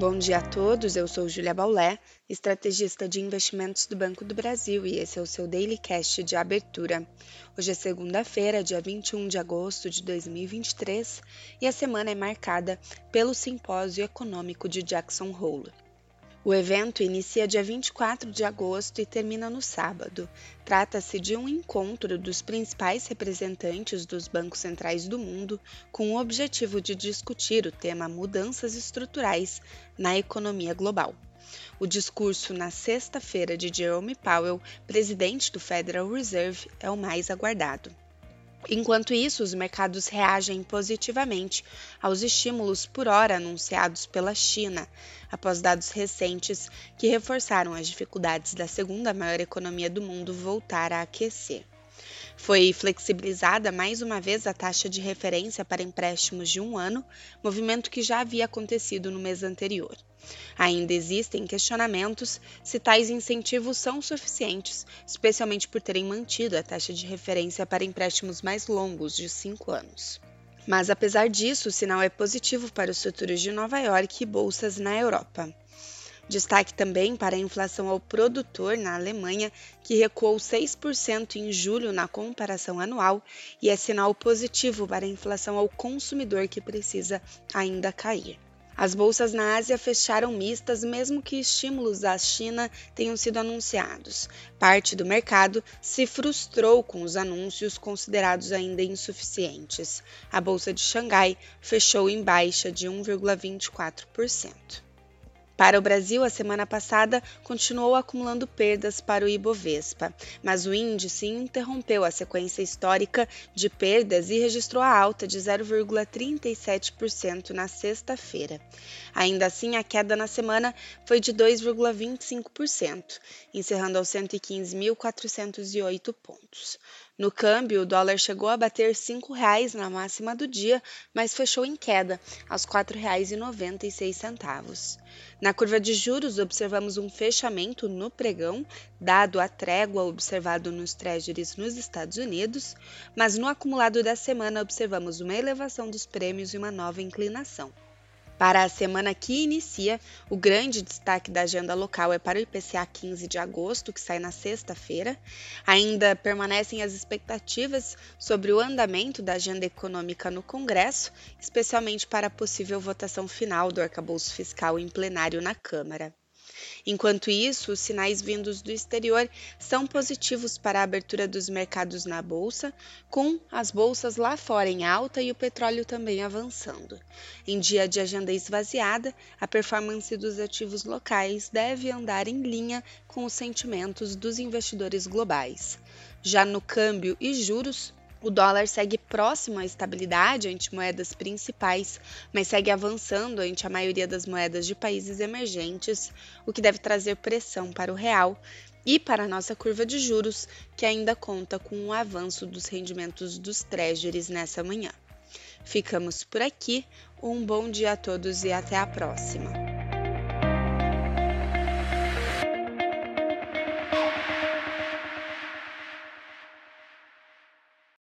Bom dia a todos, eu sou Julia Baulé, estrategista de investimentos do Banco do Brasil e esse é o seu Daily Cast de abertura. Hoje é segunda-feira, dia 21 de agosto de 2023 e a semana é marcada pelo Simpósio Econômico de Jackson Hole. O evento inicia dia 24 de agosto e termina no sábado. Trata-se de um encontro dos principais representantes dos bancos centrais do mundo com o objetivo de discutir o tema mudanças estruturais na economia global. O discurso na sexta-feira de Jerome Powell, presidente do Federal Reserve, é o mais aguardado. Enquanto isso, os mercados reagem positivamente aos estímulos por hora anunciados pela China, após dados recentes que reforçaram as dificuldades da segunda maior economia do mundo voltar a aquecer. Foi flexibilizada mais uma vez a taxa de referência para empréstimos de um ano, movimento que já havia acontecido no mês anterior. Ainda existem questionamentos se tais incentivos são suficientes, especialmente por terem mantido a taxa de referência para empréstimos mais longos, de cinco anos. Mas apesar disso, o sinal é positivo para os futuros de Nova York e bolsas na Europa. Destaque também para a inflação ao produtor na Alemanha, que recuou 6% em julho na comparação anual, e é sinal positivo para a inflação ao consumidor, que precisa ainda cair. As bolsas na Ásia fecharam mistas, mesmo que estímulos à China tenham sido anunciados. Parte do mercado se frustrou com os anúncios considerados ainda insuficientes. A bolsa de Xangai fechou em baixa de 1,24%. Para o Brasil, a semana passada continuou acumulando perdas para o Ibovespa, mas o índice interrompeu a sequência histórica de perdas e registrou a alta de 0,37% na sexta-feira. Ainda assim, a queda na semana foi de 2,25%, encerrando aos 115.408 pontos. No câmbio, o dólar chegou a bater R$ 5,00 na máxima do dia, mas fechou em queda, aos R$ 4,96. Na curva de juros, observamos um fechamento no pregão, dado a trégua observado nos treasuries nos Estados Unidos, mas no acumulado da semana observamos uma elevação dos prêmios e uma nova inclinação. Para a semana que inicia, o grande destaque da agenda local é para o IPCA 15 de agosto, que sai na sexta-feira. Ainda permanecem as expectativas sobre o andamento da agenda econômica no Congresso, especialmente para a possível votação final do arcabouço fiscal em plenário na Câmara. Enquanto isso, os sinais vindos do exterior são positivos para a abertura dos mercados na bolsa, com as bolsas lá fora em alta e o petróleo também avançando. Em dia de agenda esvaziada, a performance dos ativos locais deve andar em linha com os sentimentos dos investidores globais. Já no câmbio e juros, o dólar segue próximo à estabilidade ante moedas principais, mas segue avançando ante a maioria das moedas de países emergentes, o que deve trazer pressão para o real e para a nossa curva de juros, que ainda conta com o um avanço dos rendimentos dos treasuries nessa manhã. Ficamos por aqui, um bom dia a todos e até a próxima!